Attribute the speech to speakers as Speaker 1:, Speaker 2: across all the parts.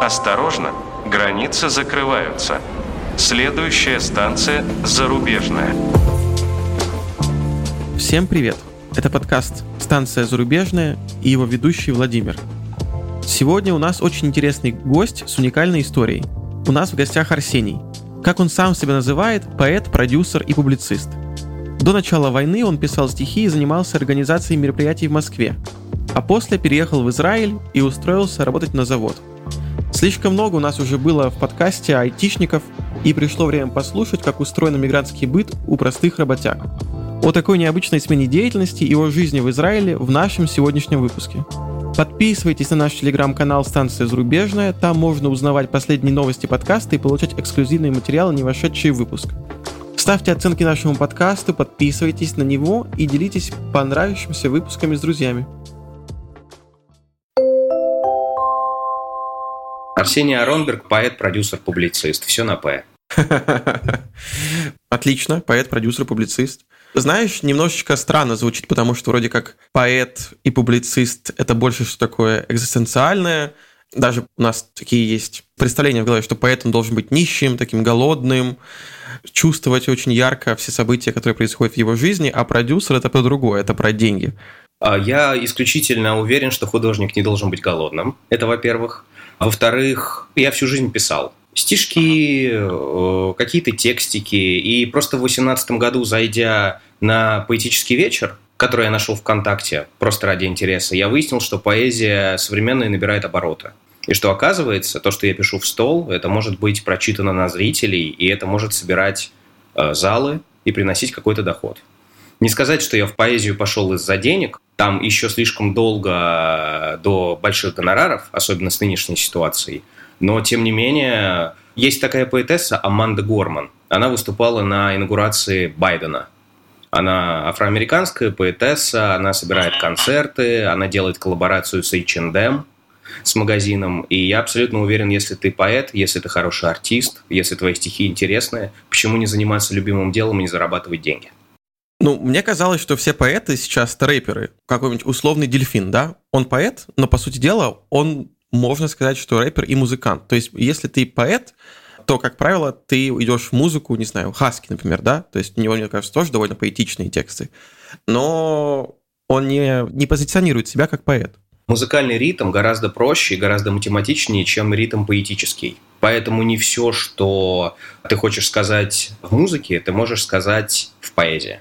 Speaker 1: Осторожно, границы закрываются. Следующая станция «Зарубежная».
Speaker 2: Всем привет! Это подкаст «Станция Зарубежная» и его ведущий Владимир. Сегодня у нас очень интересный гость с уникальной историей. У нас в гостях Арсений. Как он сам себя называет, поэт, продюсер и публицист. До начала войны он писал стихи и занимался организацией мероприятий в Москве. А после переехал в Израиль и устроился работать на завод – Слишком много у нас уже было в подкасте айтишников, и пришло время послушать, как устроен мигрантский быт у простых работяг. О такой необычной смене деятельности и о жизни в Израиле в нашем сегодняшнем выпуске. Подписывайтесь на наш телеграм-канал «Станция Зарубежная», там можно узнавать последние новости подкаста и получать эксклюзивные материалы, не вошедшие в выпуск. Ставьте оценки нашему подкасту, подписывайтесь на него и делитесь понравившимися выпусками с друзьями.
Speaker 3: Арсений Аронберг, поэт, продюсер, публицист. Все на «П».
Speaker 2: Отлично, поэт, продюсер, публицист. Знаешь, немножечко странно звучит, потому что вроде как поэт и публицист — это больше что такое экзистенциальное. Даже у нас такие есть представления в голове, что поэт он должен быть нищим, таким голодным, чувствовать очень ярко все события, которые происходят в его жизни, а продюсер — это про другое, это про деньги.
Speaker 3: А я исключительно уверен, что художник не должен быть голодным. Это во-первых. Во-вторых, я всю жизнь писал. Стишки, э, какие-то текстики. И просто в 2018 году, зайдя на поэтический вечер, который я нашел ВКонтакте, просто ради интереса, я выяснил, что поэзия современная набирает обороты. И что оказывается, то, что я пишу в стол, это может быть прочитано на зрителей, и это может собирать э, залы и приносить какой-то доход. Не сказать, что я в поэзию пошел из-за денег. Там еще слишком долго до больших гонораров, особенно с нынешней ситуацией. Но, тем не менее, есть такая поэтесса Аманда Горман. Она выступала на инаугурации Байдена. Она афроамериканская поэтесса, она собирает концерты, она делает коллаборацию с H&M, с магазином. И я абсолютно уверен, если ты поэт, если ты хороший артист, если твои стихи интересные, почему не заниматься любимым делом и не зарабатывать деньги?
Speaker 2: Ну, мне казалось, что все поэты сейчас рэперы. Какой-нибудь условный дельфин, да? Он поэт, но, по сути дела, он, можно сказать, что рэпер и музыкант. То есть, если ты поэт, то, как правило, ты идешь в музыку, не знаю, Хаски, например, да? То есть, у него, мне кажется, тоже довольно поэтичные тексты. Но он не, не позиционирует себя как поэт.
Speaker 3: Музыкальный ритм гораздо проще и гораздо математичнее, чем ритм поэтический. Поэтому не все, что ты хочешь сказать в музыке, ты можешь сказать в поэзии.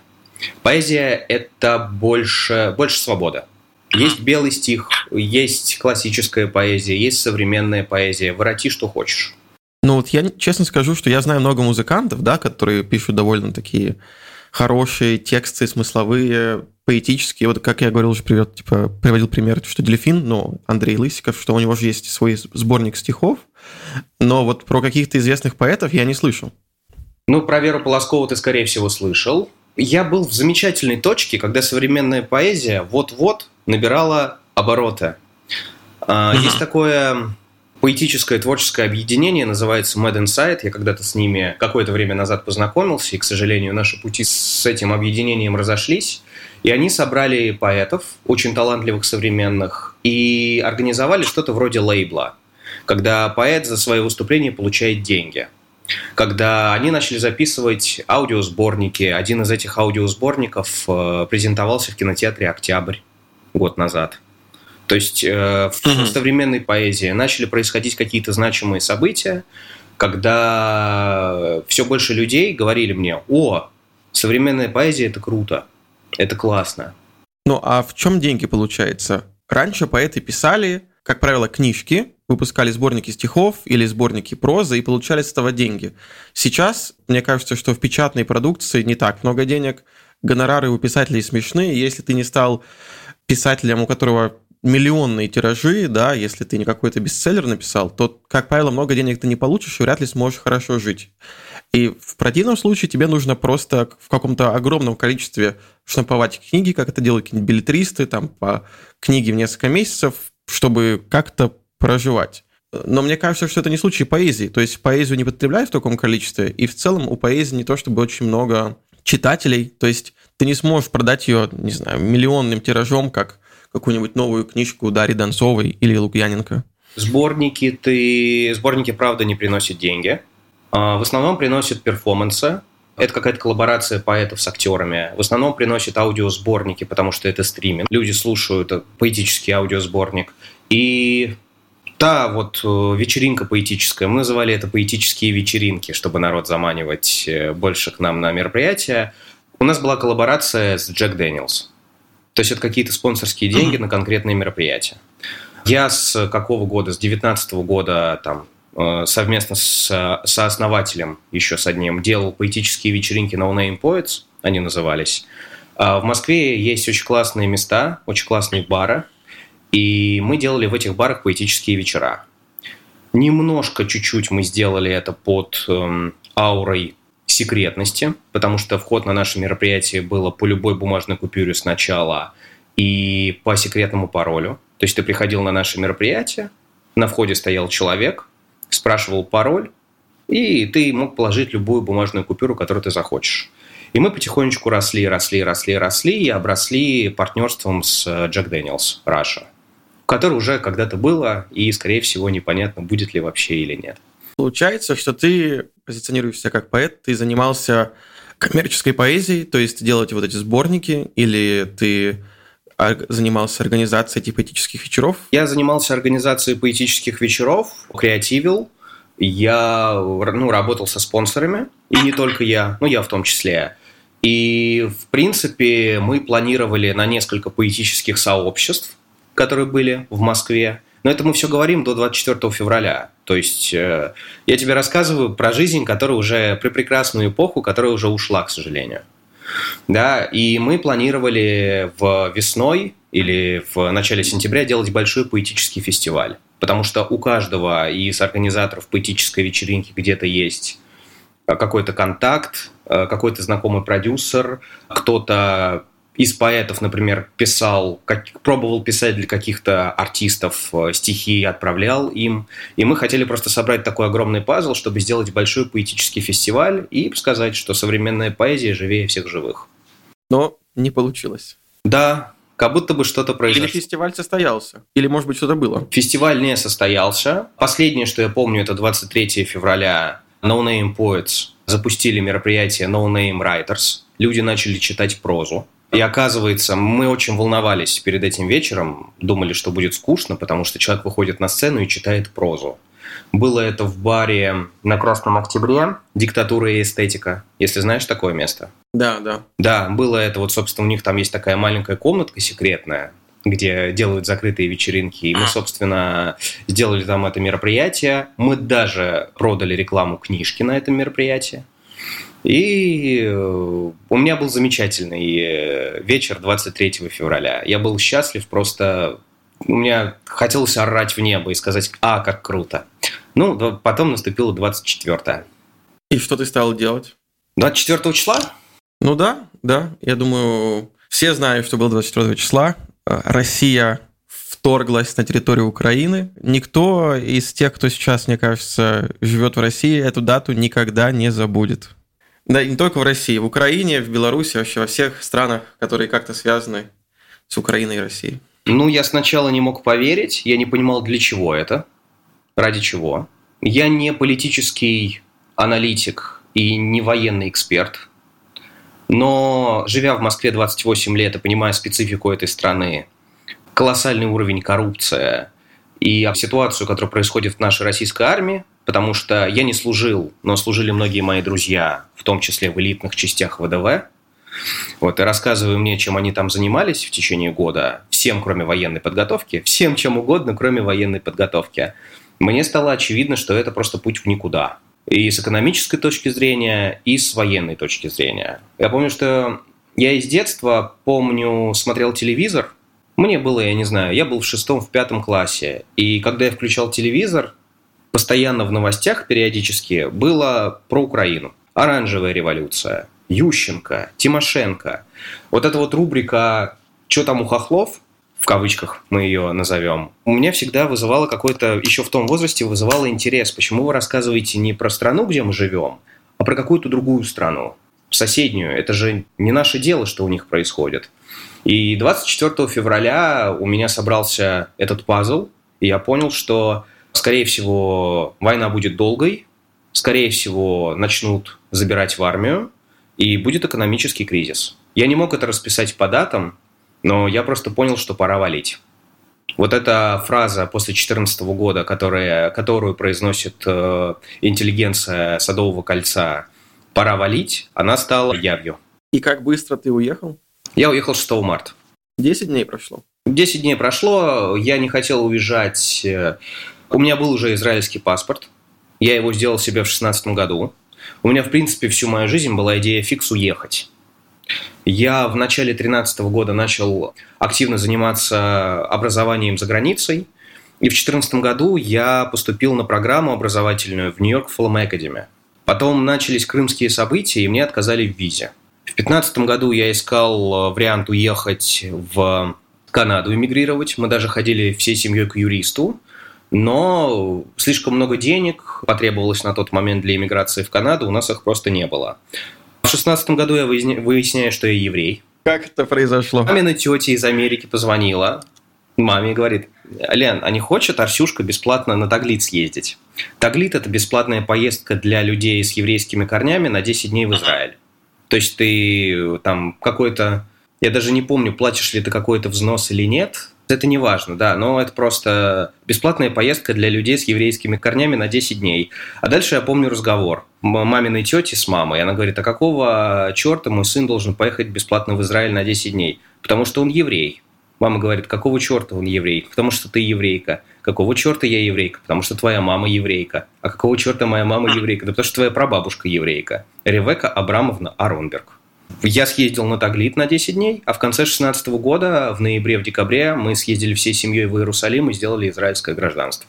Speaker 3: Поэзия – это больше, больше свобода. Есть белый стих, есть классическая поэзия, есть современная поэзия. Вороти, что хочешь.
Speaker 2: Ну вот я честно скажу, что я знаю много музыкантов, да, которые пишут довольно такие хорошие тексты, смысловые, поэтические. Вот как я говорил уже, привет, типа, приводил пример, что Дельфин, ну, Андрей Лысиков, что у него же есть свой сборник стихов, но вот про каких-то известных поэтов я не слышу.
Speaker 3: Ну, про Веру Полоскову ты, скорее всего, слышал я был в замечательной точке, когда современная поэзия вот-вот набирала обороты. Uh-huh. Есть такое поэтическое творческое объединение, называется Mad Inside. Я когда-то с ними какое-то время назад познакомился, и, к сожалению, наши пути с этим объединением разошлись. И они собрали поэтов, очень талантливых современных, и организовали что-то вроде лейбла, когда поэт за свои выступления получает деньги – когда они начали записывать аудиосборники. Один из этих аудиосборников э, презентовался в кинотеатре «Октябрь» год назад. То есть э, в mm-hmm. современной поэзии начали происходить какие-то значимые события, когда все больше людей говорили мне, о, современная поэзия – это круто, это классно.
Speaker 2: Ну а в чем деньги получается? Раньше поэты писали, как правило, книжки, выпускали сборники стихов или сборники прозы и получали с этого деньги. Сейчас, мне кажется, что в печатной продукции не так много денег, гонорары у писателей смешные, если ты не стал писателем, у которого миллионные тиражи, да, если ты не какой-то бестселлер написал, то, как правило, много денег ты не получишь и вряд ли сможешь хорошо жить. И в противном случае тебе нужно просто в каком-то огромном количестве штамповать книги, как это делают какие-нибудь билетристы, там, по книге в несколько месяцев, чтобы как-то проживать. Но мне кажется, что это не случай поэзии. То есть поэзию не потребляют в таком количестве, и в целом у поэзии не то чтобы очень много читателей. То есть ты не сможешь продать ее, не знаю, миллионным тиражом, как какую-нибудь новую книжку Дарьи Донцовой или Лукьяненко.
Speaker 3: Сборники ты... Сборники, правда, не приносят деньги. А, в основном приносят перформансы. Это какая-то коллаборация поэтов с актерами. В основном приносят аудиосборники, потому что это стриминг. Люди слушают поэтический аудиосборник. И та вот э, вечеринка поэтическая, мы называли это поэтические вечеринки, чтобы народ заманивать э, больше к нам на мероприятия. У нас была коллаборация с Джек Дэниелс. То есть это какие-то спонсорские деньги на конкретные мероприятия. Я с какого года? С 19 года там э, совместно с сооснователем, еще с одним, делал поэтические вечеринки No Name Poets, они назывались. А в Москве есть очень классные места, очень классные бары, и мы делали в этих барах поэтические вечера. Немножко, чуть-чуть мы сделали это под эм, аурой секретности, потому что вход на наше мероприятие было по любой бумажной купюре сначала и по секретному паролю. То есть ты приходил на наше мероприятие, на входе стоял человек, спрашивал пароль, и ты мог положить любую бумажную купюру, которую ты захочешь. И мы потихонечку росли, росли, росли, росли и обросли партнерством с Jack Daniel's Russia, которое уже когда-то было, и, скорее всего, непонятно, будет ли вообще или нет.
Speaker 2: Получается, что ты позиционируешься как поэт, ты занимался коммерческой поэзией, то есть делать вот эти сборники, или ты занимался организацией этих поэтических вечеров?
Speaker 3: Я занимался организацией поэтических вечеров, креативил. Я ну, работал со спонсорами, и не только я, ну я в том числе. И, в принципе, мы планировали на несколько поэтических сообществ, которые были в Москве. Но это мы все говорим до 24 февраля. То есть э, я тебе рассказываю про жизнь, которая уже при прекрасную эпоху, которая уже ушла, к сожалению. Да, и мы планировали в весной или в начале сентября делать большой поэтический фестиваль. Потому что у каждого из организаторов поэтической вечеринки где-то есть какой-то контакт, э, какой-то знакомый продюсер, кто-то из поэтов, например, писал, как, пробовал писать для каких-то артистов э, стихи, отправлял им. И мы хотели просто собрать такой огромный пазл, чтобы сделать большой поэтический фестиваль и сказать, что современная поэзия живее всех живых.
Speaker 2: Но не получилось.
Speaker 3: Да, как будто бы что-то произошло.
Speaker 2: Или фестиваль состоялся? Или, может быть, что-то было?
Speaker 3: Фестиваль не состоялся. Последнее, что я помню, это 23 февраля No Name Poets запустили мероприятие No Name Writers. Люди начали читать прозу. И оказывается, мы очень волновались перед этим вечером, думали, что будет скучно, потому что человек выходит на сцену и читает прозу. Было это в баре на Красном Октябре, диктатура и эстетика, если знаешь такое место.
Speaker 2: Да, да.
Speaker 3: Да, было это, вот, собственно, у них там есть такая маленькая комнатка секретная, где делают закрытые вечеринки. И мы, собственно, сделали там это мероприятие. Мы даже продали рекламу книжки на этом мероприятии. И э, у меня был замечательный э, вечер 23 февраля. Я был счастлив, просто у меня хотелось орать в небо и сказать «А, как круто!». Ну, потом наступило 24
Speaker 2: И что ты стал делать?
Speaker 3: 24 числа?
Speaker 2: Ну да, да. Я думаю, все знают, что было 24 числа. Э, Россия вторглась на территорию Украины. Никто из тех, кто сейчас, мне кажется, живет в России, эту дату никогда не забудет. Да, и не только в России, в Украине, в Беларуси, вообще во всех странах, которые как-то связаны с Украиной и Россией.
Speaker 3: Ну, я сначала не мог поверить, я не понимал, для чего это, ради чего. Я не политический аналитик и не военный эксперт, но живя в Москве 28 лет и понимая специфику этой страны, колоссальный уровень коррупции и ситуацию, которая происходит в нашей российской армии, потому что я не служил, но служили многие мои друзья, в том числе в элитных частях ВДВ. Вот, и рассказывая мне, чем они там занимались в течение года, всем, кроме военной подготовки, всем чем угодно, кроме военной подготовки, мне стало очевидно, что это просто путь в никуда. И с экономической точки зрения, и с военной точки зрения. Я помню, что я из детства, помню, смотрел телевизор. Мне было, я не знаю, я был в шестом, в пятом классе. И когда я включал телевизор, постоянно в новостях периодически было про Украину. Оранжевая революция, Ющенко, Тимошенко. Вот эта вот рубрика «Что там у хохлов?» в кавычках мы ее назовем, у меня всегда вызывало какой-то, еще в том возрасте вызывало интерес, почему вы рассказываете не про страну, где мы живем, а про какую-то другую страну, соседнюю. Это же не наше дело, что у них происходит. И 24 февраля у меня собрался этот пазл, И я понял, что, скорее всего, война будет долгой, скорее всего, начнут забирать в армию, и будет экономический кризис. Я не мог это расписать по датам, но я просто понял, что пора валить. Вот эта фраза после 2014 года, которая, которую произносит э, интеллигенция Садового кольца «пора валить», она стала явью.
Speaker 2: И как быстро ты уехал?
Speaker 3: Я уехал 6 марта.
Speaker 2: 10 дней прошло.
Speaker 3: 10 дней прошло, я не хотел уезжать. Э, у меня был уже израильский паспорт. Я его сделал себе в 2016 году. У меня, в принципе, всю мою жизнь была идея фикс уехать. Я в начале 2013 года начал активно заниматься образованием за границей. И в 2014 году я поступил на программу образовательную в Нью-Йорк Film Academy. Потом начались крымские события, и мне отказали в визе. В 2015 году я искал вариант уехать в Канаду, эмигрировать. Мы даже ходили всей семьей к юристу. Но слишком много денег потребовалось на тот момент для иммиграции в Канаду, у нас их просто не было. В шестнадцатом году я выясняю, что я еврей.
Speaker 2: Как это произошло?
Speaker 3: Мамина тетя из Америки позвонила маме и говорит, Лен, а не хочет Арсюшка бесплатно на Таглит съездить? Таглит – это бесплатная поездка для людей с еврейскими корнями на 10 дней в Израиль. То есть ты там какой-то, я даже не помню, платишь ли ты какой-то взнос или нет, это не важно, да, но это просто бесплатная поездка для людей с еврейскими корнями на 10 дней. А дальше я помню разговор маминой тети с мамой. Она говорит, а какого черта мой сын должен поехать бесплатно в Израиль на 10 дней? Потому что он еврей. Мама говорит, какого черта он еврей? Потому что ты еврейка. Какого черта я еврейка? Потому что твоя мама еврейка. А какого черта моя мама еврейка? Да потому что твоя прабабушка еврейка. Ревека Абрамовна Аронберг. Я съездил на Таглит на 10 дней, а в конце 2016 года, в ноябре, в декабре, мы съездили всей семьей в Иерусалим и сделали израильское гражданство.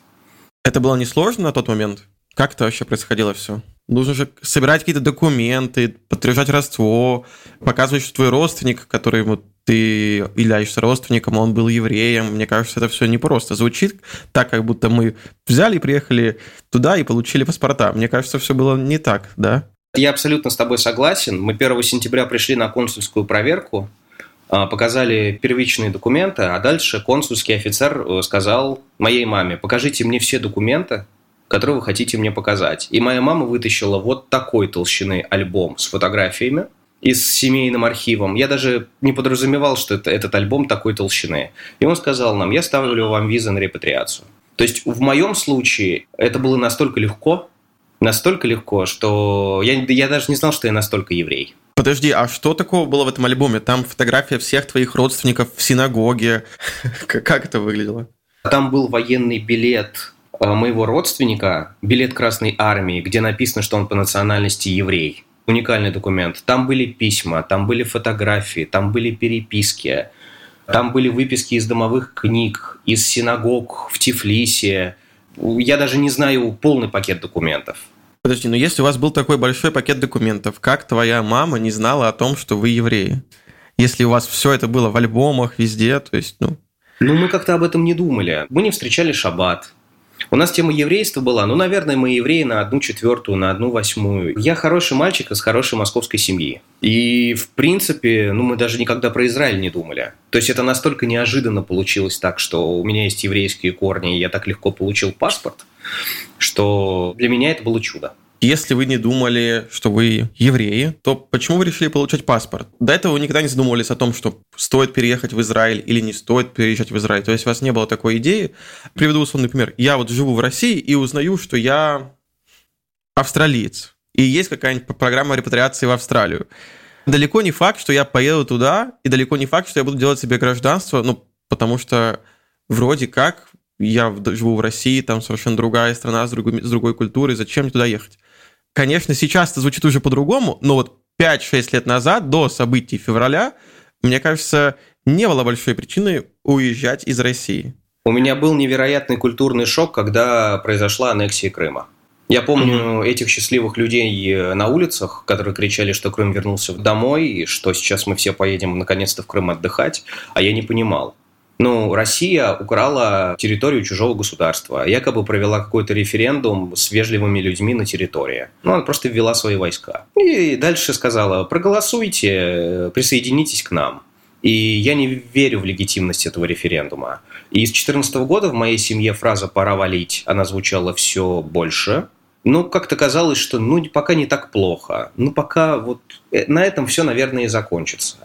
Speaker 2: Это было несложно на тот момент? Как это вообще происходило все? Нужно же собирать какие-то документы, подтверждать родство, показывать, что твой родственник, который вот ты являешься родственником, он был евреем. Мне кажется, это все непросто. Звучит так, как будто мы взяли и приехали туда и получили паспорта. Мне кажется, все было не так, да?
Speaker 3: Я абсолютно с тобой согласен. Мы 1 сентября пришли на консульскую проверку, а, показали первичные документы, а дальше консульский офицер э, сказал моей маме, покажите мне все документы, которые вы хотите мне показать. И моя мама вытащила вот такой толщины альбом с фотографиями и с семейным архивом. Я даже не подразумевал, что это, этот альбом такой толщины. И он сказал нам, я ставлю вам визы на репатриацию. То есть в моем случае это было настолько легко, настолько легко, что я, я даже не знал, что я настолько еврей.
Speaker 2: Подожди, а что такого было в этом альбоме? Там фотография всех твоих родственников в синагоге. Как это выглядело?
Speaker 3: Там был военный билет э, моего родственника, билет Красной Армии, где написано, что он по национальности еврей. Уникальный документ. Там были письма, там были фотографии, там были переписки, там были выписки из домовых книг, из синагог в Тифлисе, я даже не знаю полный пакет документов.
Speaker 2: Подожди, но если у вас был такой большой пакет документов, как твоя мама не знала о том, что вы евреи? Если у вас все это было в альбомах, везде, то есть, ну...
Speaker 3: Ну, мы как-то об этом не думали. Мы не встречали шаббат. У нас тема еврейства была, ну, наверное, мы евреи на одну четвертую, на одну восьмую. Я хороший мальчик из хорошей московской семьи. И, в принципе, ну, мы даже никогда про Израиль не думали. То есть это настолько неожиданно получилось так, что у меня есть еврейские корни, и я так легко получил паспорт, что для меня это было чудо.
Speaker 2: Если вы не думали, что вы евреи, то почему вы решили получать паспорт? До этого вы никогда не задумывались о том, что стоит переехать в Израиль или не стоит переезжать в Израиль. То есть у вас не было такой идеи. Приведу условный пример. Я вот живу в России и узнаю, что я австралиец. И есть какая-нибудь программа репатриации в Австралию. Далеко не факт, что я поеду туда, и далеко не факт, что я буду делать себе гражданство, ну, потому что вроде как я живу в России, там совершенно другая страна с другой, с другой культурой, зачем мне туда ехать? Конечно, сейчас это звучит уже по-другому, но вот 5-6 лет назад, до событий февраля, мне кажется, не было большой причины уезжать из России.
Speaker 3: У меня был невероятный культурный шок, когда произошла аннексия Крыма. Я помню mm-hmm. этих счастливых людей э, на улицах, которые кричали, что Крым вернулся домой, и что сейчас мы все поедем наконец-то в Крым отдыхать, а я не понимал. Ну, Россия украла территорию чужого государства, якобы провела какой-то референдум с вежливыми людьми на территории. Ну, она просто ввела свои войска. И дальше сказала, проголосуйте, присоединитесь к нам. И я не верю в легитимность этого референдума. И с 2014 года в моей семье фраза «пора валить», она звучала все больше. Но как-то казалось, что ну пока не так плохо. Ну пока вот э, на этом все, наверное, и закончится.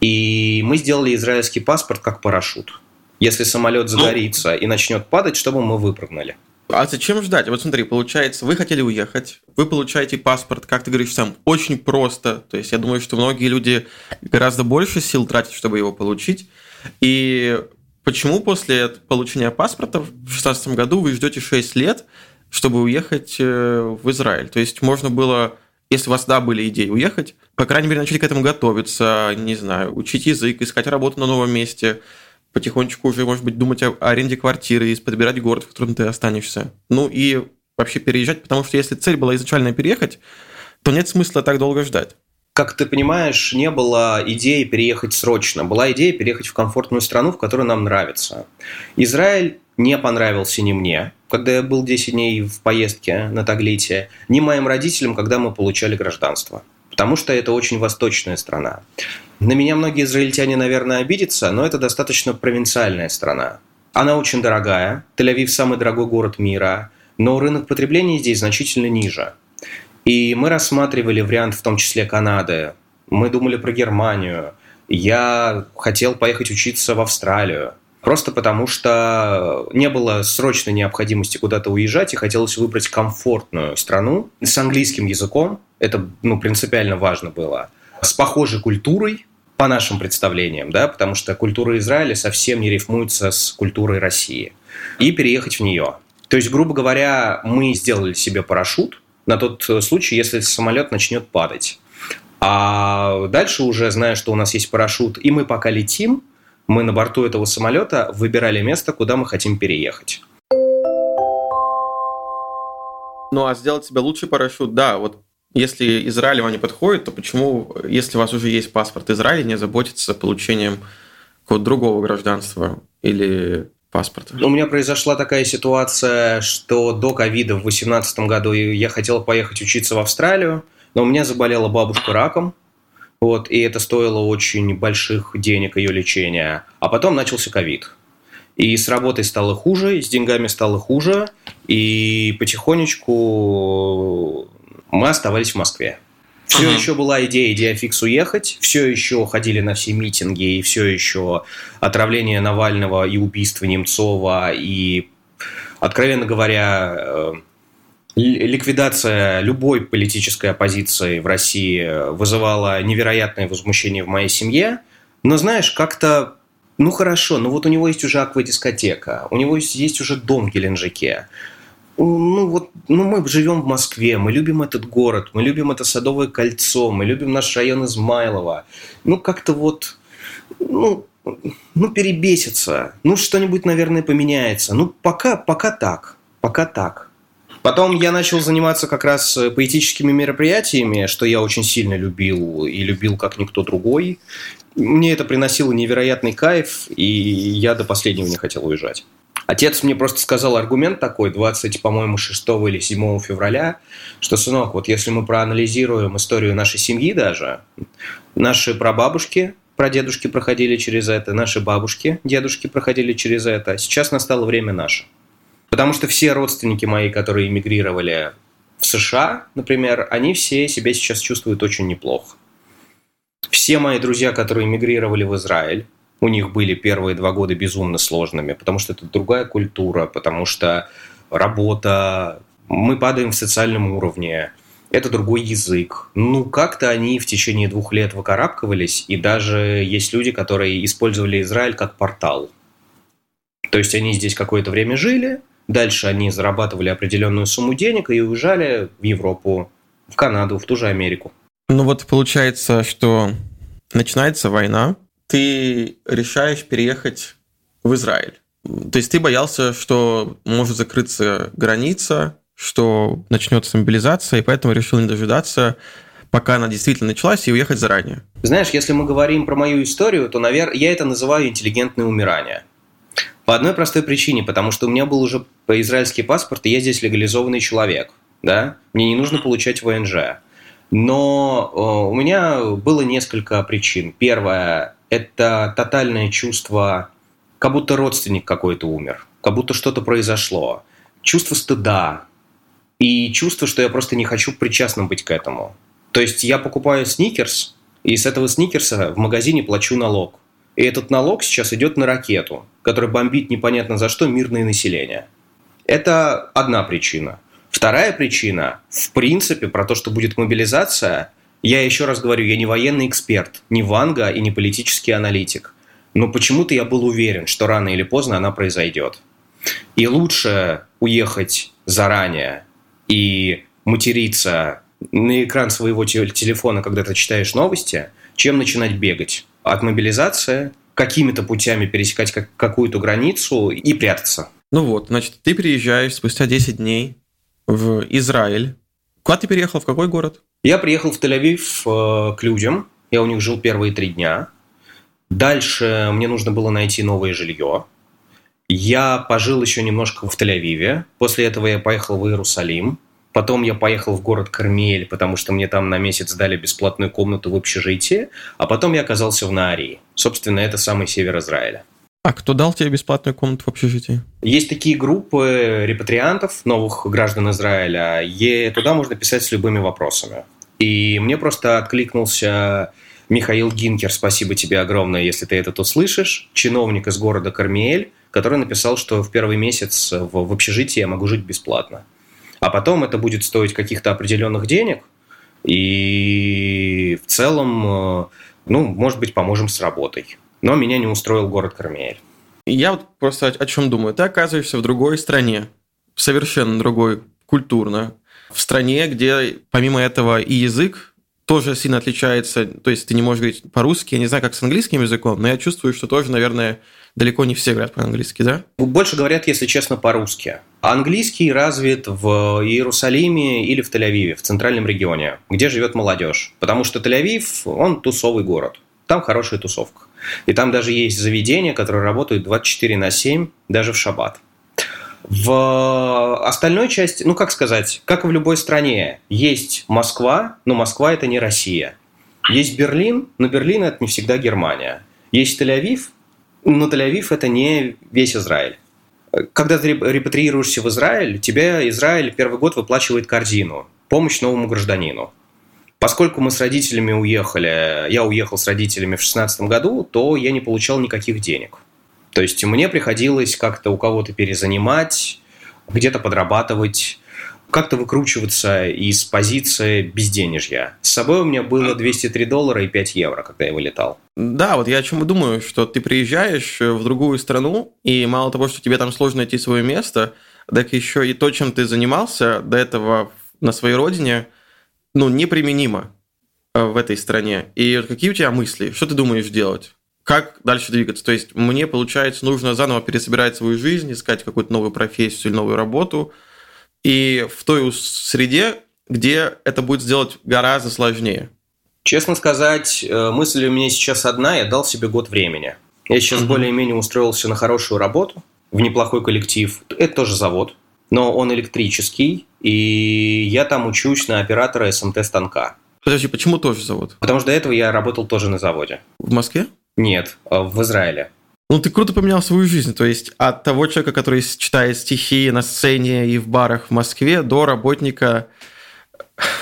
Speaker 3: И мы сделали израильский паспорт как парашют. Если самолет ну, загорится и начнет падать, чтобы мы выпрыгнули.
Speaker 2: А зачем ждать? Вот смотри, получается, вы хотели уехать, вы получаете паспорт, как ты говоришь сам, очень просто. То есть я думаю, что многие люди гораздо больше сил тратят, чтобы его получить. И почему после получения паспорта в 2016 году вы ждете 6 лет, чтобы уехать э, в Израиль? То есть можно было, если у вас, да, были идеи уехать, по крайней мере, начали к этому готовиться, не знаю, учить язык, искать работу на новом месте – потихонечку уже, может быть, думать о аренде квартиры и подбирать город, в котором ты останешься. Ну и вообще переезжать, потому что если цель была изначально переехать, то нет смысла так долго ждать.
Speaker 3: Как ты понимаешь, не было идеи переехать срочно. Была идея переехать в комфортную страну, в которой нам нравится. Израиль не понравился ни мне, когда я был 10 дней в поездке на Таглите, ни моим родителям, когда мы получали гражданство. Потому что это очень восточная страна. На меня многие израильтяне, наверное, обидятся, но это достаточно провинциальная страна. Она очень дорогая, Тель-Авив – самый дорогой город мира, но рынок потребления здесь значительно ниже. И мы рассматривали вариант в том числе Канады, мы думали про Германию, я хотел поехать учиться в Австралию, просто потому что не было срочной необходимости куда-то уезжать, и хотелось выбрать комфортную страну с английским языком, это ну, принципиально важно было – с похожей культурой, по нашим представлениям, да, потому что культура Израиля совсем не рифмуется с культурой России, и переехать в нее. То есть, грубо говоря, мы сделали себе парашют на тот случай, если самолет начнет падать. А дальше уже, зная, что у нас есть парашют, и мы пока летим, мы на борту этого самолета выбирали место, куда мы хотим переехать.
Speaker 2: Ну а сделать себе лучший парашют, да, вот если Израиль вам не подходит, то почему, если у вас уже есть паспорт Израиля, не заботиться получением какого-то другого гражданства или паспорта?
Speaker 3: У меня произошла такая ситуация, что до ковида в 2018 году я хотел поехать учиться в Австралию, но у меня заболела бабушка раком, вот, и это стоило очень больших денег ее лечения. А потом начался ковид. И с работой стало хуже, и с деньгами стало хуже, и потихонечку мы оставались в Москве. Все uh-huh. еще была идея Диафикс уехать, все еще ходили на все митинги, и все еще отравление Навального и убийство Немцова, и, откровенно говоря, э, ликвидация любой политической оппозиции в России вызывала невероятное возмущение в моей семье. Но знаешь, как-то, ну хорошо, ну вот у него есть уже аквадискотека, у него есть уже дом в Геленджике, ну вот, ну мы живем в Москве, мы любим этот город, мы любим это Садовое кольцо, мы любим наш район Измайлова. Ну как-то вот, ну, ну перебесится, ну что-нибудь, наверное, поменяется. Ну пока, пока так, пока так. Потом я начал заниматься как раз поэтическими мероприятиями, что я очень сильно любил и любил как никто другой. Мне это приносило невероятный кайф, и я до последнего не хотел уезжать. Отец мне просто сказал аргумент такой, 20, по-моему, 6 или 7 февраля, что, сынок, вот если мы проанализируем историю нашей семьи даже, наши прабабушки, прадедушки проходили через это, наши бабушки, дедушки проходили через это, сейчас настало время наше. Потому что все родственники мои, которые эмигрировали в США, например, они все себя сейчас чувствуют очень неплохо. Все мои друзья, которые эмигрировали в Израиль, у них были первые два года безумно сложными, потому что это другая культура, потому что работа, мы падаем в социальном уровне, это другой язык. Ну, как-то они в течение двух лет выкарабкивались, и даже есть люди, которые использовали Израиль как портал. То есть они здесь какое-то время жили, дальше они зарабатывали определенную сумму денег и уезжали в Европу, в Канаду, в ту же Америку.
Speaker 2: Ну вот получается, что начинается война, ты решаешь переехать в Израиль. То есть ты боялся, что может закрыться граница, что начнется мобилизация, и поэтому решил не дожидаться, пока она действительно началась, и уехать заранее.
Speaker 3: Знаешь, если мы говорим про мою историю, то, наверное, я это называю интеллигентное умирание. По одной простой причине, потому что у меня был уже израильский паспорт, и я здесь легализованный человек. Да? Мне не нужно получать ВНЖ. Но э, у меня было несколько причин. Первое, это тотальное чувство, как будто родственник какой-то умер, как будто что-то произошло. Чувство стыда и чувство, что я просто не хочу причастным быть к этому. То есть я покупаю сникерс, и с этого сникерса в магазине плачу налог. И этот налог сейчас идет на ракету, которая бомбит непонятно за что мирное население. Это одна причина. Вторая причина, в принципе, про то, что будет мобилизация, я еще раз говорю, я не военный эксперт, не Ванга и не политический аналитик. Но почему-то я был уверен, что рано или поздно она произойдет. И лучше уехать заранее и материться на экран своего телефона, когда ты читаешь новости, чем начинать бегать от мобилизации, какими-то путями пересекать какую-то границу и прятаться.
Speaker 2: Ну вот, значит, ты приезжаешь спустя 10 дней в Израиль. Куда ты переехал? В какой город?
Speaker 3: Я приехал в Тель-Авив э, к людям. Я у них жил первые три дня. Дальше мне нужно было найти новое жилье. Я пожил еще немножко в Тель-Авиве. После этого я поехал в Иерусалим. Потом я поехал в город Кармель, потому что мне там на месяц дали бесплатную комнату в общежитии. А потом я оказался в Наарии. Собственно, это самый север Израиля.
Speaker 2: А кто дал тебе бесплатную комнату в общежитии?
Speaker 3: Есть такие группы репатриантов, новых граждан Израиля, и туда можно писать с любыми вопросами. И мне просто откликнулся Михаил Гинкер, спасибо тебе огромное, если ты это услышишь, чиновник из города Кармиэль, который написал, что в первый месяц в, в общежитии я могу жить бесплатно а потом это будет стоить каких-то определенных денег, и в целом, э, ну, может быть, поможем с работой. Но меня не устроил город Кармиэль.
Speaker 2: Я вот просто о, чем думаю. Ты оказываешься в другой стране, совершенно другой культурно, в стране, где помимо этого и язык тоже сильно отличается, то есть ты не можешь говорить по-русски, я не знаю, как с английским языком, но я чувствую, что тоже, наверное, далеко не все говорят по-английски, да?
Speaker 3: Больше говорят, если честно, по-русски. Английский развит в Иерусалиме или в Тель-Авиве, в центральном регионе, где живет молодежь. Потому что Тель-Авив, он тусовый город. Там хорошая тусовка. И там даже есть заведения, которые работают 24 на 7, даже в шаббат. В остальной части, ну как сказать, как и в любой стране, есть Москва, но Москва это не Россия. Есть Берлин, но Берлин это не всегда Германия. Есть Тель-Авив, но Тель-Авив это не весь Израиль. Когда ты репатриируешься в Израиль, тебе Израиль первый год выплачивает корзину, помощь новому гражданину. Поскольку мы с родителями уехали, я уехал с родителями в 2016 году, то я не получал никаких денег. То есть мне приходилось как-то у кого-то перезанимать, где-то подрабатывать, как-то выкручиваться из позиции безденежья. С собой у меня было 203 доллара и 5 евро, когда я вылетал.
Speaker 2: Да, вот я о чем и думаю, что ты приезжаешь в другую страну, и мало того, что тебе там сложно найти свое место, так еще и то, чем ты занимался до этого на своей родине, ну, неприменимо э, в этой стране. И какие у тебя мысли? Что ты думаешь делать? как дальше двигаться. То есть мне, получается, нужно заново пересобирать свою жизнь, искать какую-то новую профессию или новую работу. И в той среде, где это будет сделать гораздо сложнее.
Speaker 3: Честно сказать, э, мысль у меня сейчас одна, я дал себе год времени. Я сейчас mm-hmm. более-менее устроился на хорошую работу, в неплохой коллектив. Это тоже завод, но он электрический, и я там учусь на оператора СМТ-станка.
Speaker 2: Подожди, почему тоже завод?
Speaker 3: Потому что до этого я работал тоже на заводе.
Speaker 2: В Москве?
Speaker 3: Нет, а в Израиле.
Speaker 2: Ну, ты круто поменял свою жизнь. То есть от того человека, который читает стихи на сцене и в барах в Москве, до работника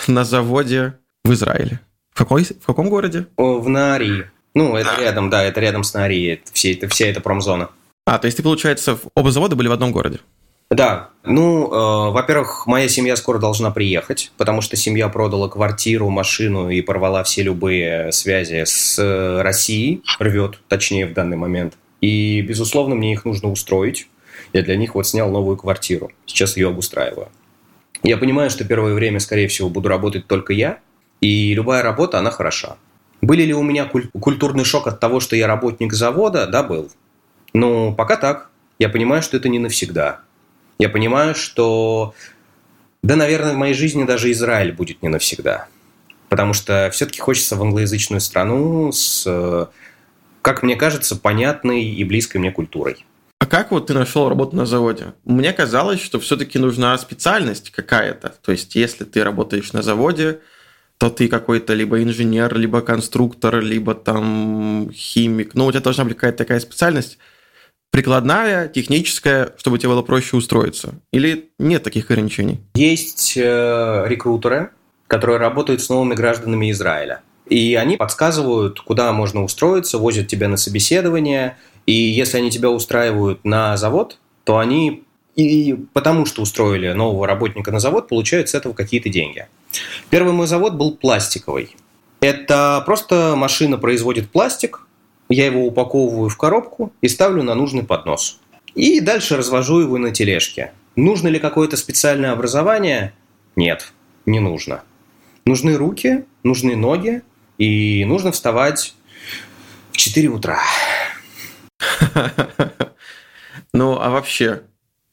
Speaker 2: на заводе в Израиле. В, какой, в каком городе?
Speaker 3: В Наарии. Ну, это рядом, да, это рядом с Наарией. Все это, вся эта промзона.
Speaker 2: А, то есть ты, получается, оба завода были в одном городе?
Speaker 3: Да. Ну, э, во-первых, моя семья скоро должна приехать, потому что семья продала квартиру, машину и порвала все любые связи с э, Россией, рвет, точнее, в данный момент. И, безусловно, мне их нужно устроить. Я для них вот снял новую квартиру. Сейчас ее обустраиваю. Я понимаю, что первое время, скорее всего, буду работать только я, и любая работа, она хороша. Были ли у меня куль- культурный шок от того, что я работник завода? Да, был. Но пока так. Я понимаю, что это не навсегда. Я понимаю, что, да, наверное, в моей жизни даже Израиль будет не навсегда. Потому что все-таки хочется в англоязычную страну с, как мне кажется, понятной и близкой мне культурой.
Speaker 2: А как вот ты нашел работу на заводе? Мне казалось, что все-таки нужна специальность какая-то. То есть, если ты работаешь на заводе, то ты какой-то либо инженер, либо конструктор, либо там химик. Ну, у тебя должна быть какая-то такая специальность, прикладная, техническая, чтобы тебе было проще устроиться? Или нет таких ограничений?
Speaker 3: Есть э, рекрутеры, которые работают с новыми гражданами Израиля. И они подсказывают, куда можно устроиться, возят тебя на собеседование. И если они тебя устраивают на завод, то они и потому что устроили нового работника на завод, получают с этого какие-то деньги. Первый мой завод был пластиковый. Это просто машина производит пластик, я его упаковываю в коробку и ставлю на нужный поднос. И дальше развожу его на тележке. Нужно ли какое-то специальное образование? Нет, не нужно. Нужны руки, нужны ноги, и нужно вставать в 4 утра.
Speaker 2: Ну, а вообще,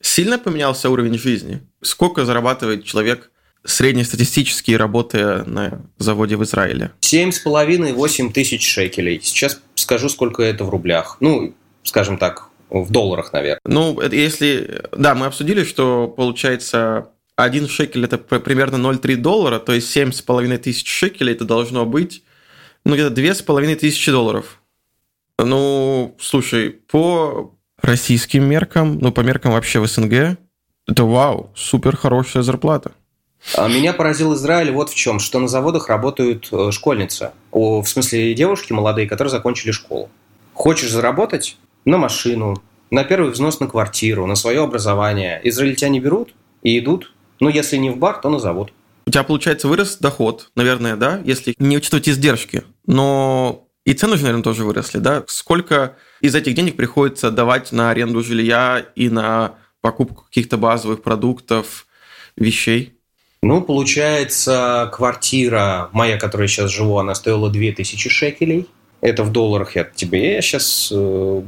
Speaker 2: сильно поменялся уровень жизни? Сколько зарабатывает человек среднестатистически, работая на заводе в Израиле?
Speaker 3: Семь с половиной, восемь тысяч шекелей. Сейчас скажу, сколько это в рублях. Ну, скажем так, в долларах, наверное.
Speaker 2: Ну, если... Да, мы обсудили, что получается один шекель это примерно 0,3 доллара, то есть семь с половиной тысяч шекелей это должно быть ну, где-то две с половиной тысячи долларов. Ну, слушай, по российским меркам, ну, по меркам вообще в СНГ, это вау, супер хорошая зарплата.
Speaker 3: А меня поразил Израиль вот в чем, что на заводах работают э, школьницы, в смысле девушки молодые, которые закончили школу. Хочешь заработать? На машину, на первый взнос на квартиру, на свое образование. Израильтяне берут и идут, ну, если не в бар, то на завод.
Speaker 2: У тебя, получается, вырос доход, наверное, да, если не учитывать издержки. Но и цены же, наверное, тоже выросли, да? Сколько из этих денег приходится давать на аренду жилья и на покупку каких-то базовых продуктов, вещей?
Speaker 3: Ну, получается, квартира моя, которая сейчас живу, она стоила 2000 шекелей. Это в долларах я тебе. Я сейчас э,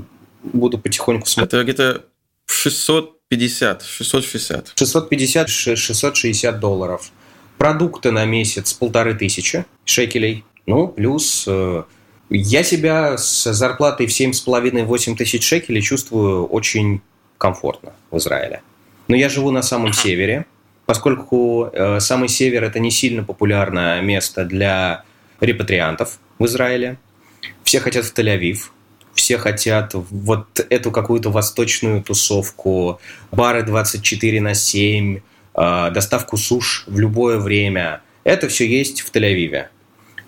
Speaker 3: буду потихоньку смотреть.
Speaker 2: Это где-то 650, 660.
Speaker 3: 650, 660 долларов. Продукты на месяц полторы тысячи шекелей. Ну, плюс э, я себя с зарплатой в 7,5-8 тысяч шекелей чувствую очень комфортно в Израиле. Но я живу на самом севере, поскольку э, самый север это не сильно популярное место для репатриантов в Израиле. Все хотят в Тель-Авив, все хотят вот эту какую-то восточную тусовку, бары 24 на 7, э, доставку суш в любое время. Это все есть в Тель-Авиве.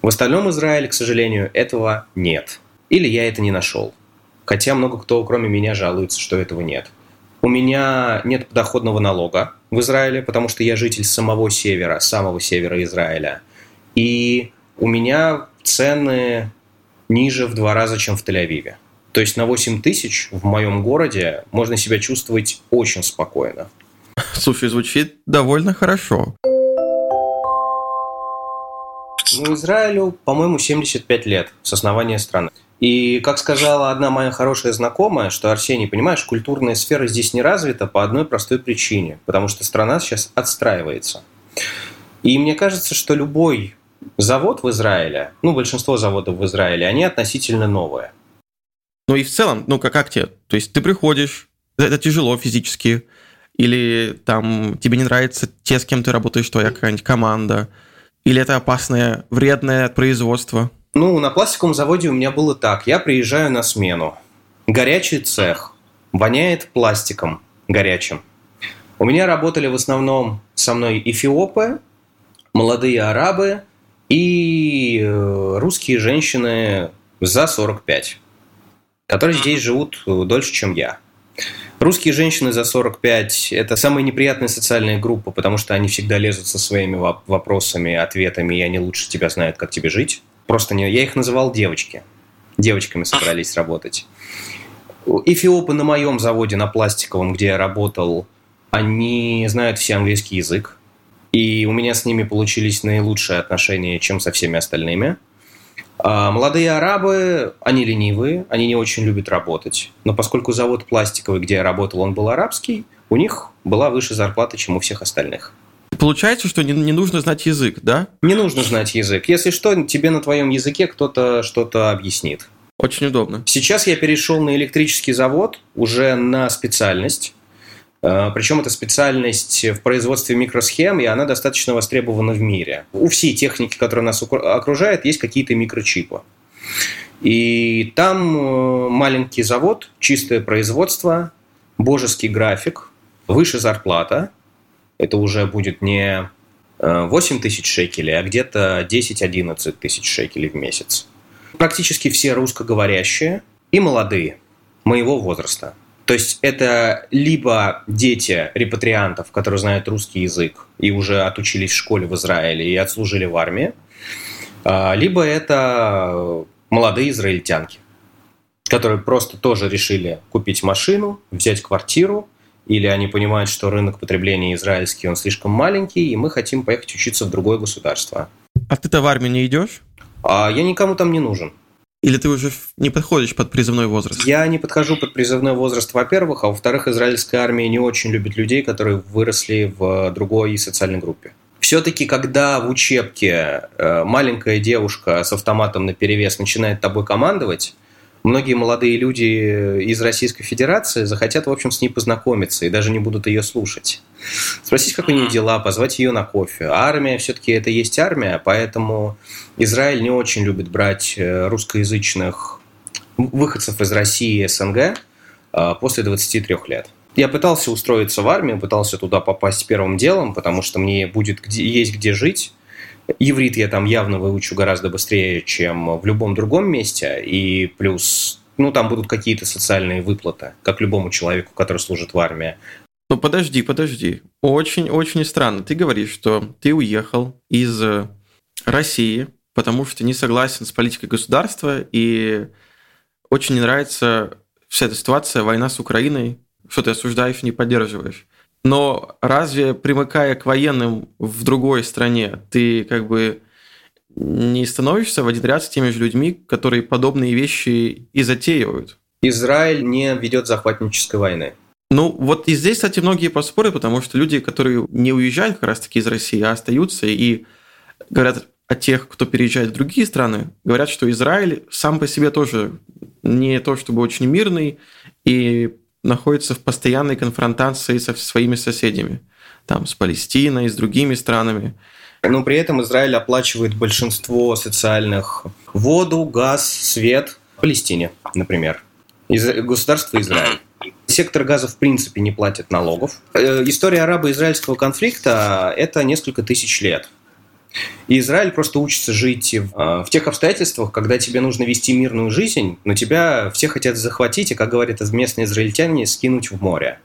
Speaker 3: В остальном Израиле, к сожалению, этого нет. Или я это не нашел. Хотя много кто, кроме меня, жалуется, что этого нет. У меня нет подоходного налога в Израиле, потому что я житель самого севера, самого севера Израиля. И у меня цены ниже в два раза, чем в Тель-Авиве. То есть на 8 тысяч в моем городе можно себя чувствовать очень спокойно.
Speaker 2: Слушай, звучит довольно хорошо.
Speaker 3: Ну, Израилю, по-моему, 75 лет с основания страны. И, как сказала одна моя хорошая знакомая, что, Арсений, понимаешь, культурная сфера здесь не развита по одной простой причине, потому что страна сейчас отстраивается. И мне кажется, что любой завод в Израиле, ну, большинство заводов в Израиле, они относительно новые.
Speaker 2: Ну и в целом, ну как, как тебе? То есть ты приходишь, это тяжело физически, или там тебе не нравятся те, с кем ты работаешь, твоя какая-нибудь команда, или это опасное, вредное производство?
Speaker 3: Ну, на пластиковом заводе у меня было так. Я приезжаю на смену. Горячий цех. Воняет пластиком горячим. У меня работали в основном со мной эфиопы, молодые арабы и э, русские женщины за 45, которые здесь живут э, дольше, чем я. Русские женщины за 45 – это самая неприятная социальная группа, потому что они всегда лезут со своими вопросами, ответами, и они лучше тебя знают, как тебе жить. Просто не... Я их называл девочки. Девочками собрались работать. Эфиопы на моем заводе, на пластиковом, где я работал, они знают все английский язык. И у меня с ними получились наилучшие отношения, чем со всеми остальными. А молодые арабы, они ленивые, они не очень любят работать. Но поскольку завод пластиковый, где я работал, он был арабский, у них была выше зарплата, чем у всех остальных.
Speaker 2: Получается, что не, не нужно знать язык, да?
Speaker 3: Не нужно знать язык. Если что, тебе на твоем языке кто-то что-то объяснит.
Speaker 2: Очень удобно.
Speaker 3: Сейчас я перешел на электрический завод уже на специальность. Э, Причем это специальность в производстве микросхем, и она достаточно востребована в мире. У всей техники, которая нас окружает, есть какие-то микрочипы. И там э, маленький завод, чистое производство, божеский график, выше зарплата. Это уже будет не 8 тысяч шекелей, а где-то 10-11 тысяч шекелей в месяц. Практически все русскоговорящие и молодые, моего возраста. То есть это либо дети репатриантов, которые знают русский язык и уже отучились в школе в Израиле и отслужили в армии, а, либо это молодые израильтянки, которые просто тоже решили купить машину, взять квартиру, или они понимают, что рынок потребления израильский, он слишком маленький, и мы хотим поехать учиться в другое государство.
Speaker 2: А ты-то в армию не идешь?
Speaker 3: А я никому там не нужен.
Speaker 2: Или ты уже не подходишь под призывной возраст?
Speaker 3: Я не подхожу под призывной возраст, во-первых, а во-вторых, израильская армия не очень любит людей, которые выросли в другой социальной группе. Все-таки, когда в учебке э, маленькая девушка с автоматом на перевес начинает тобой командовать, многие молодые люди из Российской Федерации захотят, в общем, с ней познакомиться и даже не будут ее слушать. Спросить, как у нее дела, позвать ее на кофе. А армия все-таки это есть армия, поэтому Израиль не очень любит брать э, русскоязычных выходцев из России СНГ э, после 23 лет. Я пытался устроиться в армию, пытался туда попасть первым делом, потому что мне будет где, есть где жить. Иврит я там явно выучу гораздо быстрее, чем в любом другом месте. И плюс, ну, там будут какие-то социальные выплаты, как любому человеку, который служит в армии.
Speaker 2: Ну, подожди, подожди. Очень-очень странно. Ты говоришь, что ты уехал из России, потому что не согласен с политикой государства, и очень не нравится вся эта ситуация, война с Украиной, что ты осуждаешь не поддерживаешь. Но разве примыкая к военным в другой стране, ты как бы не становишься в один ряд с теми же людьми, которые подобные вещи и затеивают?
Speaker 3: Израиль не ведет захватнической войны.
Speaker 2: Ну, вот и здесь, кстати, многие поспорят, потому что люди, которые не уезжают как раз-таки из России, а остаются и говорят о тех, кто переезжает в другие страны, говорят, что Израиль сам по себе тоже не то чтобы очень мирный, и находится в постоянной конфронтации со своими соседями, там, с Палестиной, с другими странами.
Speaker 3: Но при этом Израиль оплачивает большинство социальных воду, газ, свет Палестине, например. Из... Государство Израиль. Сектор газа в принципе не платит налогов. Э, история арабо-израильского конфликта – это несколько тысяч лет. И Израиль просто учится жить в, а, в тех обстоятельствах, когда тебе нужно вести мирную жизнь, но тебя все хотят захватить и, как говорят местные израильтяне, скинуть в море.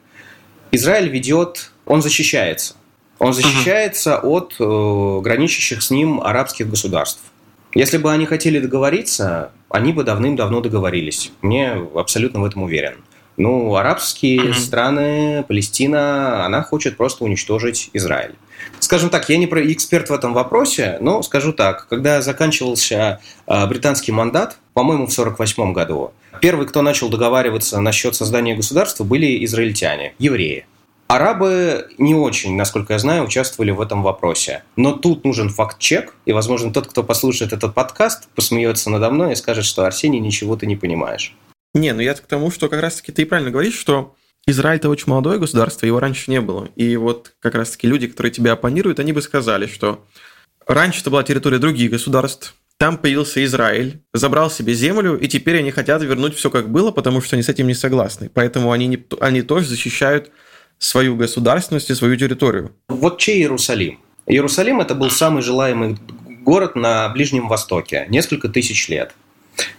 Speaker 3: Израиль ведет, он защищается. Он защищается uh-huh. от э, граничащих с ним арабских государств. Если бы они хотели договориться, они бы давным-давно договорились. Мне абсолютно в этом уверен. Ну, арабские uh-huh. страны, Палестина, она хочет просто уничтожить Израиль скажем так, я не эксперт в этом вопросе, но скажу так, когда заканчивался а, британский мандат, по-моему, в 1948 году, первый, кто начал договариваться насчет создания государства, были израильтяне, евреи. Арабы не очень, насколько я знаю, участвовали в этом вопросе. Но тут нужен факт-чек, и, возможно, тот, кто послушает этот подкаст, посмеется надо мной и скажет, что Арсений, ничего ты не понимаешь.
Speaker 2: Не, ну я к тому, что как раз-таки ты правильно говоришь, что Израиль это очень молодое государство, его раньше не было. И вот как раз-таки люди, которые тебя оппонируют, они бы сказали, что раньше это была территория других государств, там появился Израиль, забрал себе землю, и теперь они хотят вернуть все как было, потому что они с этим не согласны. Поэтому они, не, они тоже защищают свою государственность и свою территорию.
Speaker 3: Вот чей Иерусалим? Иерусалим это был самый желаемый город на Ближнем Востоке несколько тысяч лет.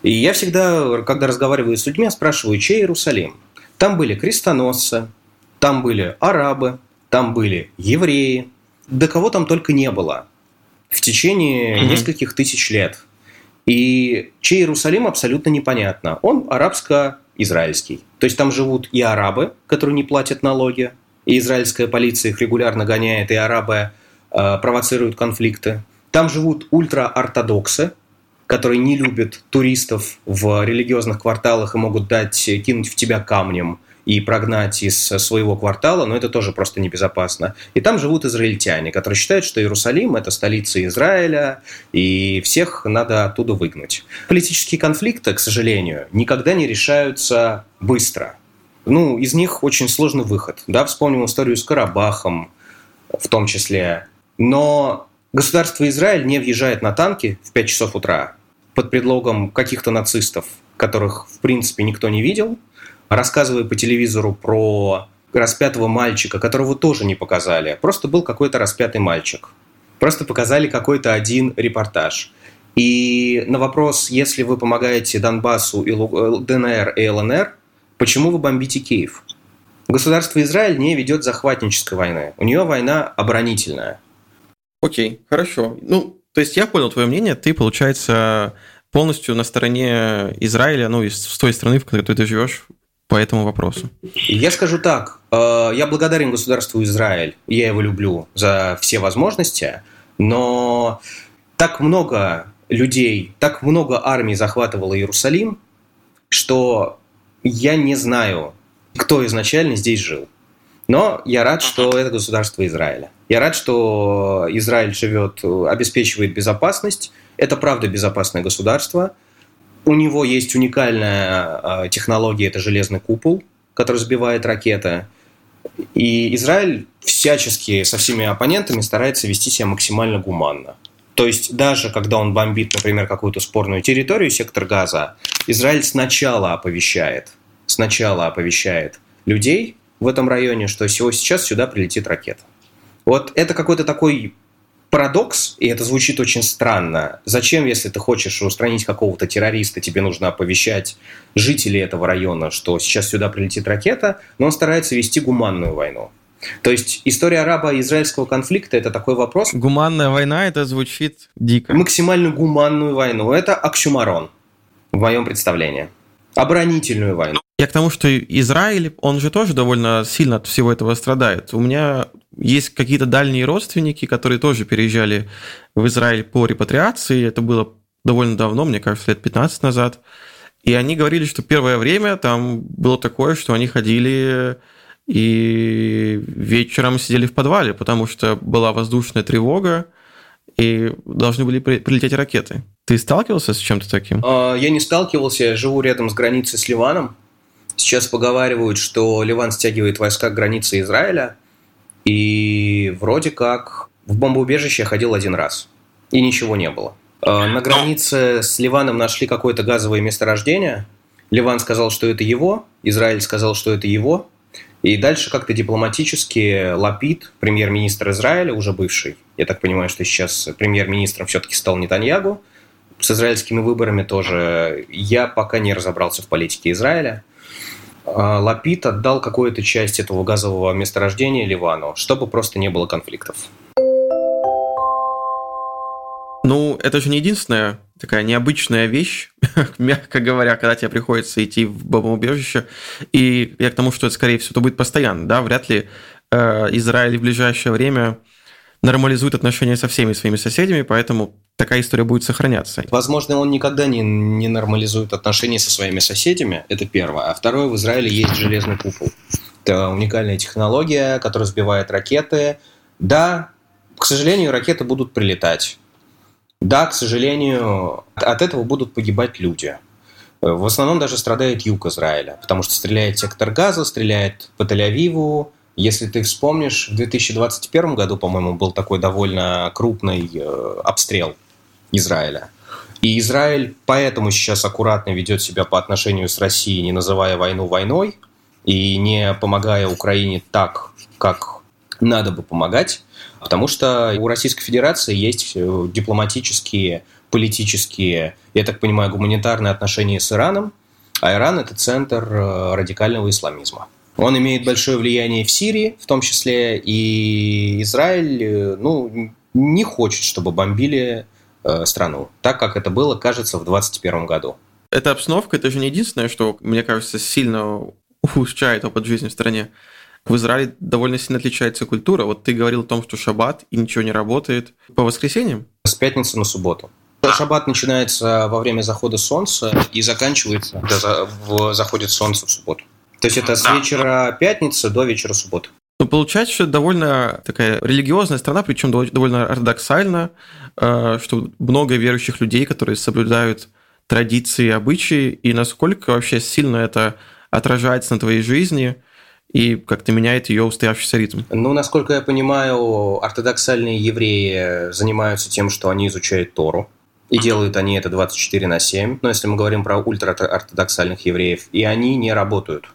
Speaker 3: И я всегда, когда разговариваю с людьми, спрашиваю, чей Иерусалим? Там были крестоносцы, там были арабы, там были евреи, да кого там только не было в течение mm-hmm. нескольких тысяч лет. И чей Иерусалим абсолютно непонятно. Он арабско-израильский. То есть там живут и арабы, которые не платят налоги, и израильская полиция их регулярно гоняет, и арабы э, провоцируют конфликты. Там живут ультраортодоксы, которые не любят туристов в религиозных кварталах и могут дать, кинуть в тебя камнем и прогнать из своего квартала, но это тоже просто небезопасно. И там живут израильтяне, которые считают, что Иерусалим – это столица Израиля, и всех надо оттуда выгнать. Политические конфликты, к сожалению, никогда не решаются быстро. ну, из них очень сложный выход. Да, вспомним историю с Карабахом в том числе. Но государство Израиль не въезжает на танки в 5 часов утра под предлогом каких-то нацистов, которых, в принципе, никто не видел, рассказывая по телевизору про распятого мальчика, которого тоже не показали. Просто был какой-то распятый мальчик. Просто показали какой-то один репортаж. И на вопрос, если вы помогаете Донбассу, и э, ДНР и ЛНР, почему вы бомбите Киев? Государство Израиль не ведет захватнической войны. У нее война оборонительная.
Speaker 2: Окей, хорошо. Ну, то есть я понял твое мнение. Ты, получается, полностью на стороне Израиля, ну, с той страны, в которой ты живешь, по этому вопросу?
Speaker 3: Я скажу так. Э, я благодарен государству Израиль. Я его люблю за все возможности. Но так много людей, так много армий захватывало Иерусалим, что я не знаю, кто изначально здесь жил. Но я рад, что это государство Израиля. Я рад, что Израиль живет, обеспечивает безопасность. Это правда безопасное государство. У него есть уникальная а, технология, это железный купол, который сбивает ракеты. И Израиль всячески со всеми оппонентами старается вести себя максимально гуманно. То есть даже когда он бомбит, например, какую-то спорную территорию, сектор газа, Израиль сначала оповещает, сначала оповещает людей в этом районе, что сейчас сюда прилетит ракета. Вот это какой-то такой парадокс, и это звучит очень странно. Зачем, если ты хочешь устранить какого-то террориста, тебе нужно оповещать жителей этого района, что сейчас сюда прилетит ракета, но он старается вести гуманную войну. То есть история арабо-израильского конфликта – это такой вопрос.
Speaker 2: Гуманная война – это звучит дико.
Speaker 3: Максимально гуманную войну – это оксюмарон в моем представлении. Оборонительную войну.
Speaker 2: Я к тому, что Израиль, он же тоже довольно сильно от всего этого страдает. У меня есть какие-то дальние родственники, которые тоже переезжали в Израиль по репатриации. Это было довольно давно, мне кажется, лет 15 назад. И они говорили, что первое время там было такое, что они ходили и вечером сидели в подвале, потому что была воздушная тревога, и должны были прилететь ракеты. Ты сталкивался с чем-то таким?
Speaker 3: А, я не сталкивался, я живу рядом с границей с Ливаном. Сейчас поговаривают, что Ливан стягивает войска к границе Израиля, и вроде как в бомбоубежище я ходил один раз, и ничего не было. А, на границе с Ливаном нашли какое-то газовое месторождение. Ливан сказал, что это его, Израиль сказал, что это его, и дальше как-то дипломатически Лапид, премьер-министр Израиля, уже бывший, я так понимаю, что сейчас премьер-министром все-таки стал Нетаньягу, с израильскими выборами тоже. Я пока не разобрался в политике Израиля. А, Лапид отдал какую-то часть этого газового месторождения Ливану, чтобы просто не было конфликтов.
Speaker 2: Ну, это же не единственная такая необычная вещь, мягко говоря, когда тебе приходится идти в бомбоубежище. И я к тому, что это, скорее всего, это будет постоянно, да, вряд ли э, Израиль в ближайшее время нормализует отношения со всеми своими соседями, поэтому такая история будет сохраняться.
Speaker 3: Возможно, он никогда не, не нормализует отношения со своими соседями, это первое. А второе, в Израиле есть железный купол. Это уникальная технология, которая сбивает ракеты. Да, к сожалению, ракеты будут прилетать. Да, к сожалению, от этого будут погибать люди. В основном даже страдает юг Израиля, потому что стреляет сектор газа, стреляет по Тель-Авиву. Если ты вспомнишь, в 2021 году, по-моему, был такой довольно крупный э, обстрел Израиля. И Израиль поэтому сейчас аккуратно ведет себя по отношению с Россией, не называя войну войной и не помогая Украине так, как надо бы помогать. Потому что у Российской Федерации есть э, дипломатические, политические, я так понимаю, гуманитарные отношения с Ираном, а Иран – это центр э, радикального исламизма. Он имеет большое влияние в Сирии, в том числе, и Израиль э, ну, не хочет, чтобы бомбили страну, так как это было, кажется, в 2021 году.
Speaker 2: Эта обстановка – это же не единственное, что, мне кажется, сильно ухудшает опыт жизни в стране в Израиле довольно сильно отличается культура. Вот ты говорил о том, что шаббат и ничего не работает по воскресеньям?
Speaker 3: С пятницы на субботу. Шаббат начинается во время захода солнца и заканчивается, когда заходит солнце в субботу. То есть это с вечера пятницы до вечера субботы.
Speaker 2: Ну, получается, что это довольно такая религиозная страна, причем довольно ортодоксально, э, что много верующих людей, которые соблюдают традиции, обычаи, и насколько вообще сильно это отражается на твоей жизни и как-то меняет ее устоявшийся ритм?
Speaker 3: Ну, насколько я понимаю, ортодоксальные евреи занимаются тем, что они изучают Тору. И делают они это 24 на 7. Но если мы говорим про ультраортодоксальных евреев, и они не работают.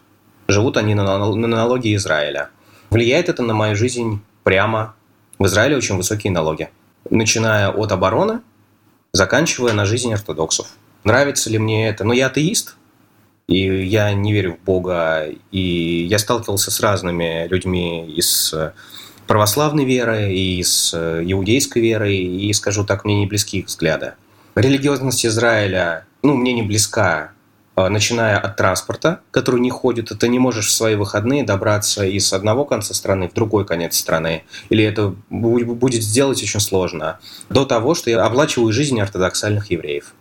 Speaker 3: Живут они на, на налоги Израиля. Влияет это на мою жизнь прямо. В Израиле очень высокие налоги. Начиная от обороны, заканчивая на жизнь ортодоксов. Нравится ли мне это? Ну, я атеист, и я не верю в Бога, и я сталкивался с разными людьми из православной веры, и из иудейской веры, и, скажу так, мне не близки их взгляды. Религиозность Израиля, ну, мне не близка, начиная от транспорта, который не ходит, ты не можешь в свои выходные добраться из одного конца страны в другой конец страны, или это будет сделать очень сложно, до того, что я оплачиваю жизнь ортодоксальных евреев.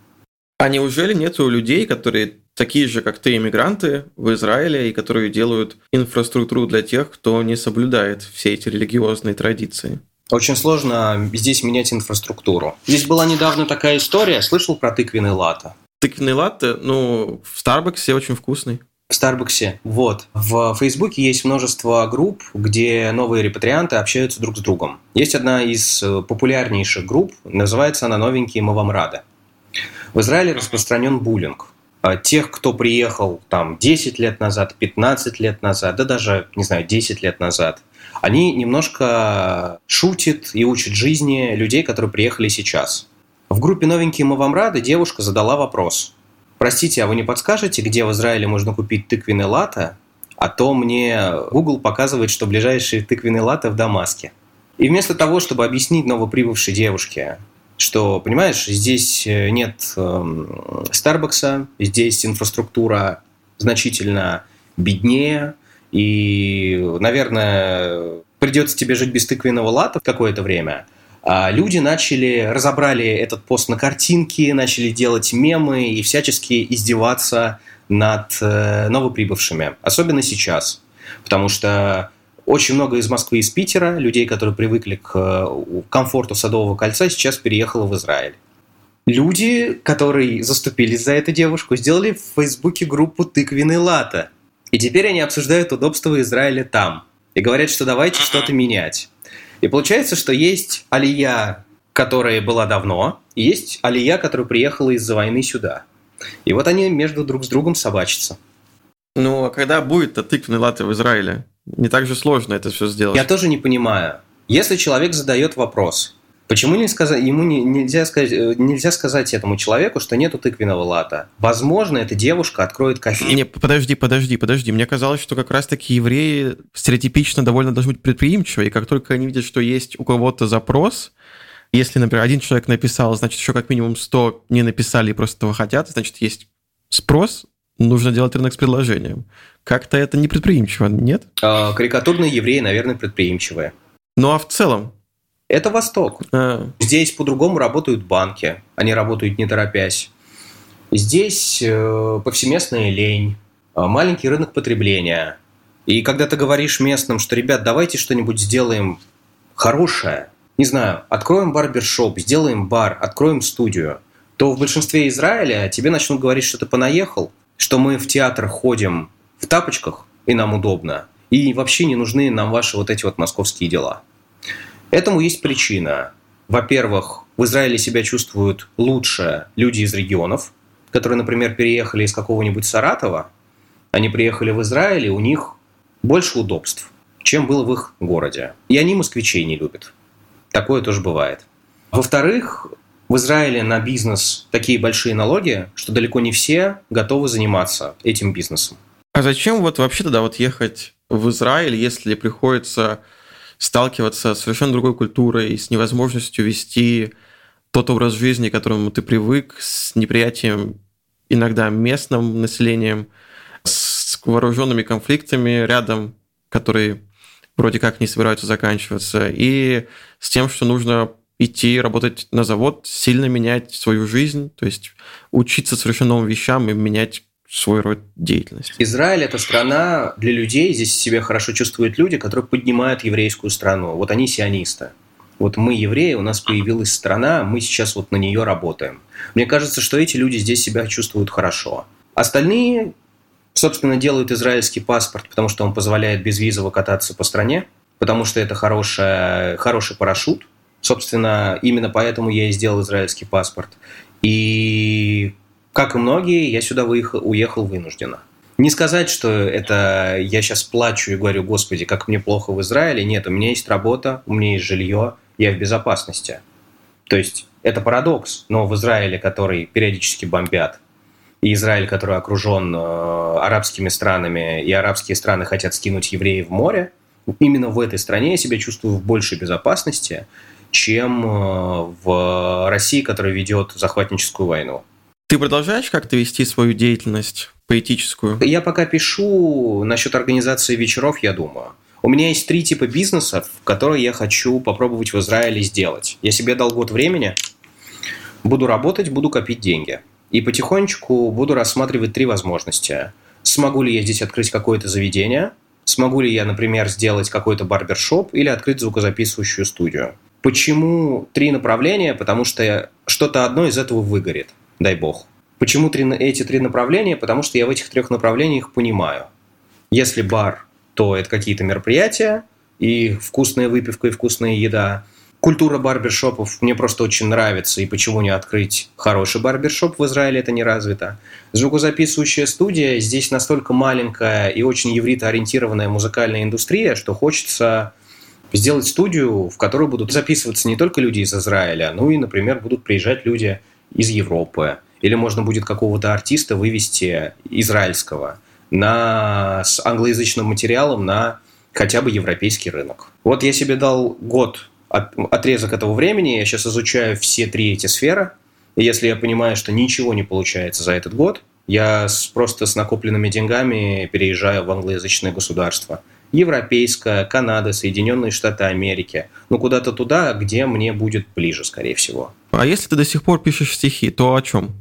Speaker 2: А неужели нет людей, которые такие же, как ты, иммигранты в Израиле, и которые делают инфраструктуру для тех, кто не соблюдает все эти религиозные традиции?
Speaker 3: Очень сложно здесь менять инфраструктуру. Здесь была недавно такая история, слышал про тыквенный латте?
Speaker 2: Тыквенный латте, ну, в Старбаксе очень вкусный.
Speaker 3: В Старбаксе. Вот. В Фейсбуке есть множество групп, где новые репатрианты общаются друг с другом. Есть одна из э, популярнейших групп, называется она «Новенькие мы вам рады». В Израиле распространен буллинг. А тех, кто приехал там 10 лет назад, 15 лет назад, да даже, не знаю, 10 лет назад – они немножко шутят и учат жизни людей, которые приехали сейчас. В группе «Новенькие мы вам рады» девушка задала вопрос. «Простите, а вы не подскажете, где в Израиле можно купить тыквенный латте? А то мне Google показывает, что ближайший тыквенный латте в Дамаске». И вместо того, чтобы объяснить новоприбывшей девушке, что, понимаешь, здесь э, нет э, Старбакса, здесь инфраструктура значительно беднее – и, наверное, придется тебе жить без тыквенного лата какое-то время. А люди начали, разобрали этот пост на картинки, начали делать мемы и всячески издеваться над э, новоприбывшими, особенно сейчас. Потому что очень много из Москвы и из Питера, людей, которые привыкли к э, комфорту Садового кольца, сейчас переехало в Израиль. Люди, которые заступились за эту девушку, сделали в Фейсбуке группу «Тыквенный лата», и теперь они обсуждают удобство Израиля там. И говорят, что давайте что-то менять. И получается, что есть Алия, которая была давно, и есть Алия, которая приехала из-за войны сюда. И вот они между друг с другом собачатся.
Speaker 2: Ну, а когда будет-то тыквенный латте в Израиле? Не так же сложно это все сделать.
Speaker 3: Я тоже не понимаю. Если человек задает вопрос, Почему не сказать, ему не, нельзя, сказать, э, нельзя сказать этому человеку, что нету тыквенного лата? Возможно, эта девушка откроет кофе.
Speaker 2: Не, подожди, подожди, подожди. Мне казалось, что как раз-таки евреи стереотипично довольно должны быть предприимчивы, и как только они видят, что есть у кого-то запрос, если, например, один человек написал, значит, еще как минимум 100 не написали и просто этого хотят, значит, есть спрос, нужно делать рынок с предложением. Как-то это не предприимчиво, нет?
Speaker 3: А, карикатурные евреи, наверное, предприимчивые.
Speaker 2: Ну а в целом,
Speaker 3: это Восток. А. Здесь по-другому работают банки. Они работают не торопясь. Здесь э, повсеместная лень, э, маленький рынок потребления. И когда ты говоришь местным, что, ребят, давайте что-нибудь сделаем хорошее, не знаю, откроем барбершоп, сделаем бар, откроем студию, то в большинстве Израиля тебе начнут говорить, что ты понаехал, что мы в театр ходим в тапочках, и нам удобно, и вообще не нужны нам ваши вот эти вот московские дела. Этому есть причина. Во-первых, в Израиле себя чувствуют лучше люди из регионов, которые, например, переехали из какого-нибудь Саратова, они приехали в Израиль, и у них больше удобств, чем было в их городе. И они москвичей не любят. Такое тоже бывает. Во-вторых, в Израиле на бизнес такие большие налоги, что далеко не все готовы заниматься этим бизнесом.
Speaker 2: А зачем вот вообще тогда вот ехать в Израиль, если приходится сталкиваться с совершенно другой культурой, с невозможностью вести тот образ жизни, к которому ты привык, с неприятием иногда местным населением, с вооруженными конфликтами рядом, которые вроде как не собираются заканчиваться, и с тем, что нужно идти работать на завод, сильно менять свою жизнь, то есть учиться совершенно новым вещам и менять свой род деятельности.
Speaker 3: Израиль – это страна для людей, здесь себя хорошо чувствуют люди, которые поднимают еврейскую страну. Вот они сионисты. Вот мы евреи, у нас появилась страна, мы сейчас вот на нее работаем. Мне кажется, что эти люди здесь себя чувствуют хорошо. Остальные Собственно, делают израильский паспорт, потому что он позволяет безвизово кататься по стране, потому что это хорошая, хороший парашют. Собственно, именно поэтому я и сделал израильский паспорт. И, как и многие, я сюда выехал, уехал вынужденно. Не сказать, что это я сейчас плачу и говорю, господи, как мне плохо в Израиле. Нет, у меня есть работа, у меня есть жилье, я в безопасности. То есть это парадокс, но в Израиле, который периодически бомбят, и Израиль, который окружен э, арабскими странами, и арабские страны хотят скинуть евреев в море, именно в этой стране я себя чувствую в большей безопасности, чем э, в России, которая ведет захватническую войну.
Speaker 2: Ты продолжаешь как-то вести свою деятельность поэтическую?
Speaker 3: Я пока пишу насчет организации вечеров, я думаю. У меня есть три типа бизнесов, которые я хочу попробовать в Израиле сделать. Я себе дал год времени, буду работать, буду копить деньги. И потихонечку буду рассматривать три возможности. Смогу ли я здесь открыть какое-то заведение? Смогу ли я, например, сделать какой-то барбершоп или открыть звукозаписывающую студию? Почему три направления? Потому что что-то одно из этого выгорит, дай бог. Почему три, эти три направления? Потому что я в этих трех направлениях понимаю. Если бар, то это какие-то мероприятия, и вкусная выпивка, и вкусная еда. Культура барбершопов мне просто очень нравится, и почему не открыть хороший барбершоп в Израиле, это не развито. Звукозаписывающая студия здесь настолько маленькая и очень евритоориентированная музыкальная индустрия, что хочется сделать студию, в которой будут записываться не только люди из Израиля, но и, например, будут приезжать люди из Европы, или можно будет какого-то артиста вывести израильского на, с англоязычным материалом на хотя бы европейский рынок. Вот я себе дал год от, отрезок этого времени, я сейчас изучаю все три эти сферы, и если я понимаю, что ничего не получается за этот год, я с, просто с накопленными деньгами переезжаю в англоязычное государство. Европейское, Канада, Соединенные Штаты Америки. Ну, куда-то туда, где мне будет ближе, скорее всего.
Speaker 2: А если ты до сих пор пишешь стихи, то о чем?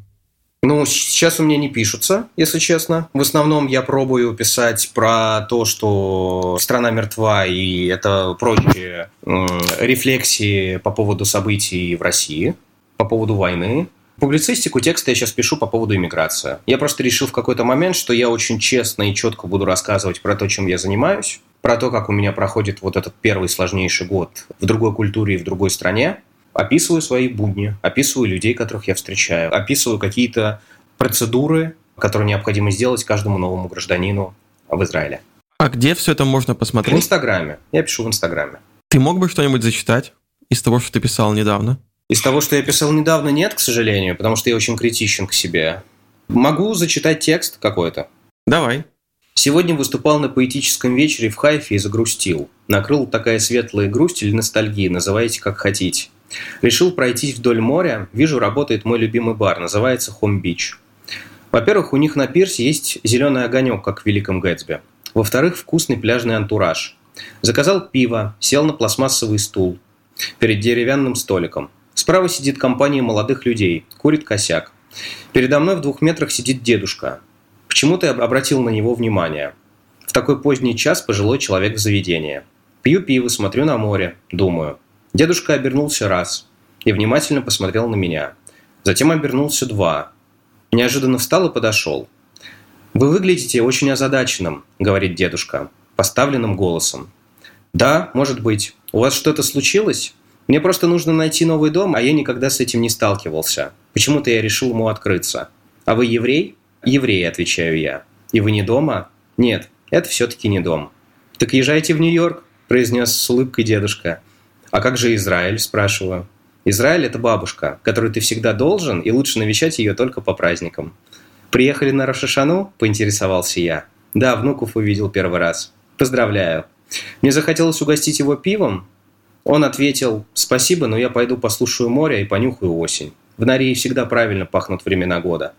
Speaker 3: Ну, сейчас у меня не пишутся, если честно. В основном я пробую писать про то, что страна мертва, и это прочие э, рефлексии по поводу событий в России, по поводу войны. Публицистику текста я сейчас пишу по поводу иммиграции. Я просто решил в какой-то момент, что я очень честно и четко буду рассказывать про то, чем я занимаюсь, про то, как у меня проходит вот этот первый сложнейший год в другой культуре и в другой стране, описываю свои будни, описываю людей, которых я встречаю, описываю какие-то процедуры, которые необходимо сделать каждому новому гражданину в Израиле.
Speaker 2: А где все это можно посмотреть?
Speaker 3: В Инстаграме. Я пишу в Инстаграме.
Speaker 2: Ты мог бы что-нибудь зачитать из того, что ты писал недавно?
Speaker 3: Из того, что я писал недавно, нет, к сожалению, потому что я очень критичен к себе. Могу зачитать текст какой-то.
Speaker 2: Давай.
Speaker 3: Сегодня выступал на поэтическом вечере в Хайфе и загрустил. Накрыл такая светлая грусть или ностальгия, называйте как хотите. Решил пройтись вдоль моря. Вижу, работает мой любимый бар. Называется Home Beach. Во-первых, у них на пирсе есть зеленый огонек, как в Великом Гэтсби. Во-вторых, вкусный пляжный антураж. Заказал пиво, сел на пластмассовый стул перед деревянным столиком. Справа сидит компания молодых людей, курит косяк. Передо мной в двух метрах сидит дедушка. Почему-то я обратил на него внимание. В такой поздний час пожилой человек в заведении. Пью пиво, смотрю на море, думаю – Дедушка обернулся раз и внимательно посмотрел на меня. Затем обернулся два. Неожиданно встал и подошел. «Вы выглядите очень озадаченным», — говорит дедушка, поставленным голосом. «Да, может быть. У вас что-то случилось? Мне просто нужно найти новый дом, а я никогда с этим не сталкивался. Почему-то я решил ему открыться. А вы еврей?» «Еврей», — отвечаю я. «И вы не дома?» «Нет, это все-таки не дом». «Так езжайте в Нью-Йорк», — произнес с улыбкой дедушка. «А как же Израиль?» – спрашиваю. «Израиль – это бабушка, которую ты всегда должен, и лучше навещать ее только по праздникам». «Приехали на Рошашану?» – поинтересовался я. «Да, внуков увидел первый раз. Поздравляю». Мне захотелось угостить его пивом. Он ответил «Спасибо, но я пойду послушаю море и понюхаю осень. В Нарии всегда правильно пахнут времена года».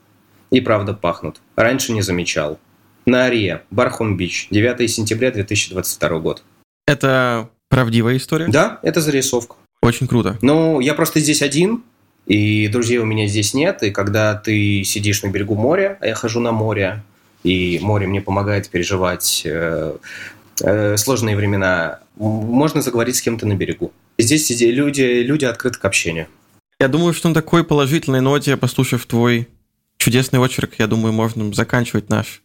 Speaker 3: И правда пахнут. Раньше не замечал. На Ария, Бархум-Бич, 9 сентября 2022 год.
Speaker 2: Это Правдивая история?
Speaker 3: Да, это зарисовка.
Speaker 2: Очень круто.
Speaker 3: Ну, я просто здесь один, и друзей у меня здесь нет. И когда ты сидишь на берегу моря, а я хожу на море, и море мне помогает переживать э, э, сложные времена, можно заговорить с кем-то на берегу. Здесь люди, люди открыты к общению.
Speaker 2: Я думаю, что на такой положительной ноте, послушав твой чудесный очерк, я думаю, можно заканчивать наш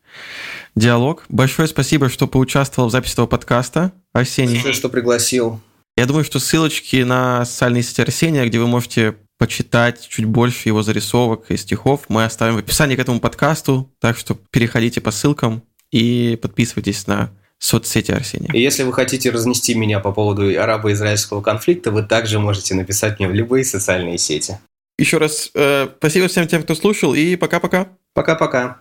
Speaker 2: диалог. Большое спасибо, что поучаствовал в записи этого подкаста, Арсений.
Speaker 3: Спасибо, что пригласил.
Speaker 2: Я думаю, что ссылочки на социальные сети Арсения, где вы можете почитать чуть больше его зарисовок и стихов, мы оставим в описании к этому подкасту, так что переходите по ссылкам и подписывайтесь на соцсети Арсения.
Speaker 3: И если вы хотите разнести меня по поводу арабо-израильского конфликта, вы также можете написать мне в любые социальные сети.
Speaker 2: Еще раз э, спасибо всем тем, кто слушал, и пока-пока.
Speaker 3: Пока-пока.